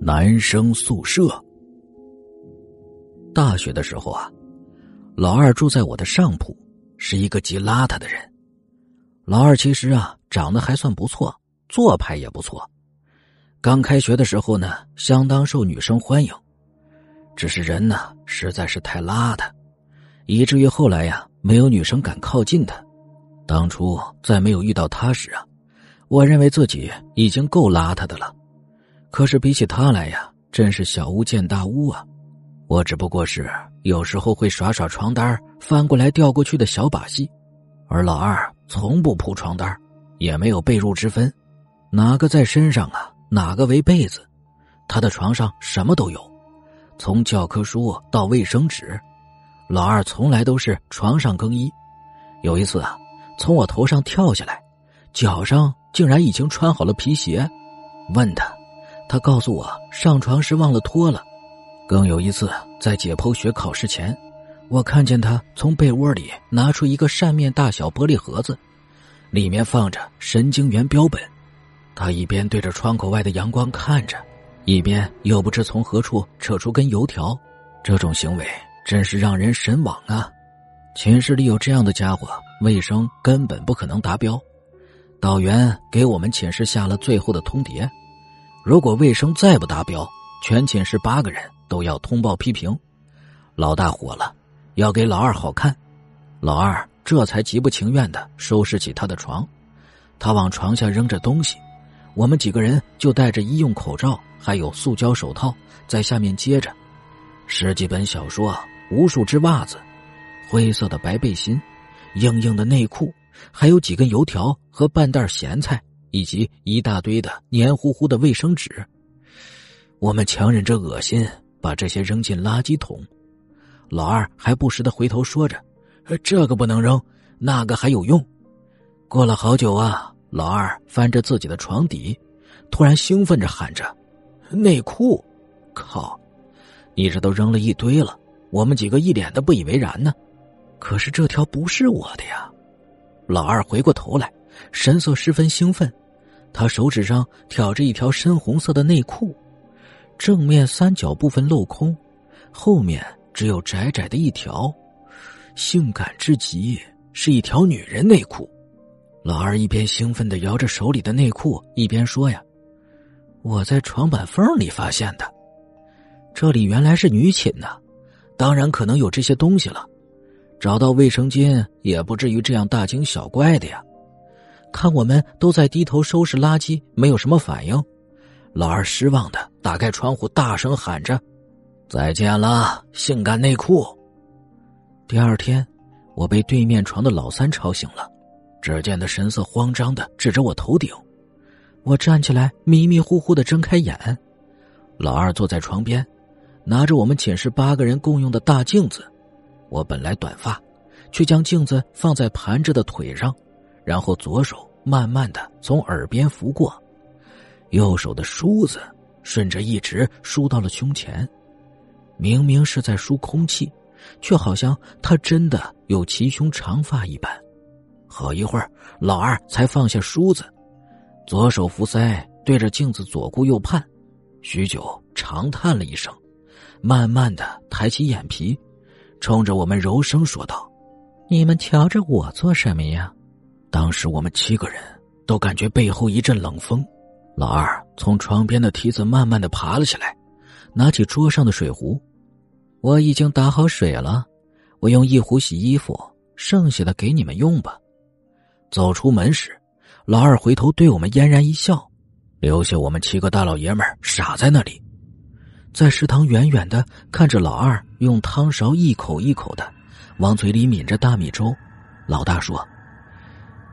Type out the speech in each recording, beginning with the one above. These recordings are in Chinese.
男生宿舍。大学的时候啊，老二住在我的上铺，是一个极邋遢的人。老二其实啊，长得还算不错，做派也不错。刚开学的时候呢，相当受女生欢迎。只是人呢，实在是太邋遢，以至于后来呀，没有女生敢靠近他。当初在没有遇到他时啊，我认为自己已经够邋遢的了。可是比起他来呀，真是小巫见大巫啊！我只不过是有时候会耍耍床单翻过来调过去的小把戏，而老二从不铺床单也没有被褥之分，哪个在身上啊，哪个为被子。他的床上什么都有，从教科书到卫生纸，老二从来都是床上更衣。有一次啊，从我头上跳下来，脚上竟然已经穿好了皮鞋，问他。他告诉我上床时忘了脱了。更有一次，在解剖学考试前，我看见他从被窝里拿出一个扇面大小玻璃盒子，里面放着神经元标本。他一边对着窗口外的阳光看着，一边又不知从何处扯出根油条。这种行为真是让人神往啊！寝室里有这样的家伙，卫生根本不可能达标。导员给我们寝室下了最后的通牒。如果卫生再不达标，全寝室八个人都要通报批评。老大火了，要给老二好看，老二这才极不情愿的收拾起他的床。他往床下扔着东西，我们几个人就戴着医用口罩，还有塑胶手套在下面接着。十几本小说，无数只袜子，灰色的白背心，硬硬的内裤，还有几根油条和半袋咸菜。以及一大堆的黏糊糊的卫生纸，我们强忍着恶心把这些扔进垃圾桶。老二还不时的回头说着：“这个不能扔，那个还有用。”过了好久啊，老二翻着自己的床底，突然兴奋着喊着：“内裤！”靠，你这都扔了一堆了！我们几个一脸的不以为然呢。可是这条不是我的呀！老二回过头来。神色十分兴奋，他手指上挑着一条深红色的内裤，正面三角部分镂空，后面只有窄窄的一条，性感至极，是一条女人内裤。老二一边兴奋的摇着手里的内裤，一边说：“呀，我在床板缝里发现的，这里原来是女寝呢，当然可能有这些东西了，找到卫生巾也不至于这样大惊小怪的呀。”看我们都在低头收拾垃圾，没有什么反应。老二失望的打开窗户，大声喊着：“再见了，性感内裤！”第二天，我被对面床的老三吵醒了，只见他神色慌张的指着我头顶。我站起来，迷迷糊糊的睁开眼。老二坐在床边，拿着我们寝室八个人共用的大镜子。我本来短发，却将镜子放在盘着的腿上。然后左手慢慢的从耳边拂过，右手的梳子顺着一直梳到了胸前，明明是在梳空气，却好像他真的有齐胸长发一般。好一会儿，老二才放下梳子，左手扶腮，对着镜子左顾右盼，许久长叹了一声，慢慢的抬起眼皮，冲着我们柔声说道：“你们瞧着我做什么呀？”当时我们七个人都感觉背后一阵冷风，老二从床边的梯子慢慢的爬了起来，拿起桌上的水壶，我已经打好水了，我用一壶洗衣服，剩下的给你们用吧。走出门时，老二回头对我们嫣然一笑，留下我们七个大老爷们傻在那里，在食堂远远的看着老二用汤勺一口一口的往嘴里抿着大米粥，老大说。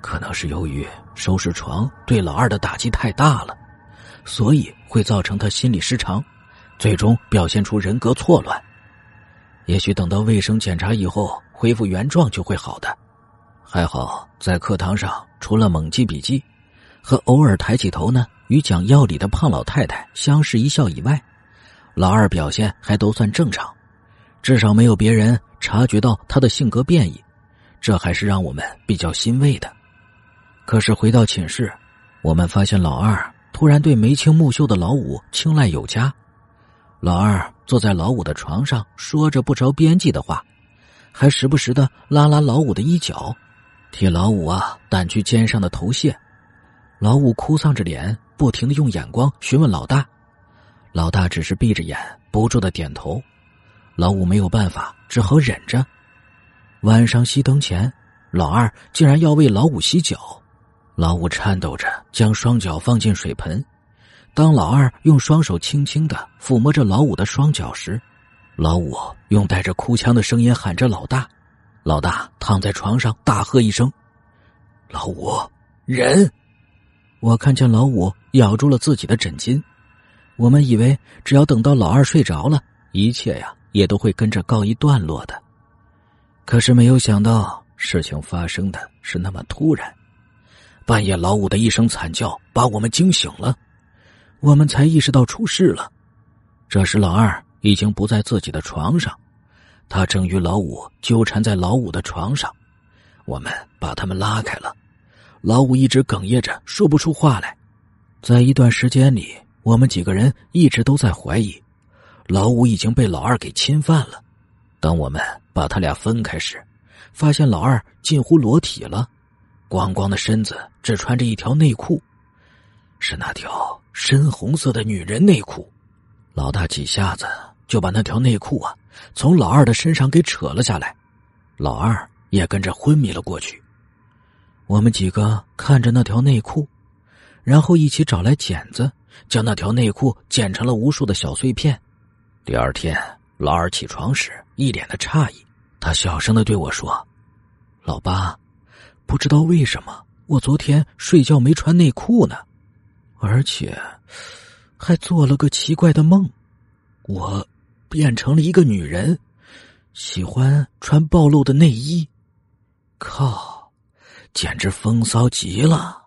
可能是由于收拾床对老二的打击太大了，所以会造成他心理失常，最终表现出人格错乱。也许等到卫生检查以后恢复原状就会好的。还好在课堂上，除了猛记笔记和偶尔抬起头呢与讲药理的胖老太太相视一笑以外，老二表现还都算正常，至少没有别人察觉到他的性格变异，这还是让我们比较欣慰的。可是回到寝室，我们发现老二突然对眉清目秀的老五青睐有加。老二坐在老五的床上，说着不着边际的话，还时不时的拉拉老五的衣角，替老五啊掸去肩上的头屑。老五哭丧着脸，不停的用眼光询问老大，老大只是闭着眼，不住的点头。老五没有办法，只好忍着。晚上熄灯前，老二竟然要为老五洗脚。老五颤抖着将双脚放进水盆，当老二用双手轻轻的抚摸着老五的双脚时，老五用带着哭腔的声音喊着：“老大！”老大躺在床上大喝一声：“老五，忍！”我看见老五咬住了自己的枕巾，我们以为只要等到老二睡着了，一切呀也都会跟着告一段落的。可是没有想到，事情发生的是那么突然。半夜，老五的一声惨叫把我们惊醒了，我们才意识到出事了。这时，老二已经不在自己的床上，他正与老五纠缠在老五的床上。我们把他们拉开了，老五一直哽咽着说不出话来。在一段时间里，我们几个人一直都在怀疑，老五已经被老二给侵犯了。当我们把他俩分开时，发现老二近乎裸体了。光光的身子，只穿着一条内裤，是那条深红色的女人内裤。老大几下子就把那条内裤啊从老二的身上给扯了下来，老二也跟着昏迷了过去。我们几个看着那条内裤，然后一起找来剪子，将那条内裤剪成了无数的小碎片。第二天，老二起床时一脸的诧异，他小声的对我说：“老八。”不知道为什么，我昨天睡觉没穿内裤呢，而且还做了个奇怪的梦，我变成了一个女人，喜欢穿暴露的内衣，靠，简直风骚极了。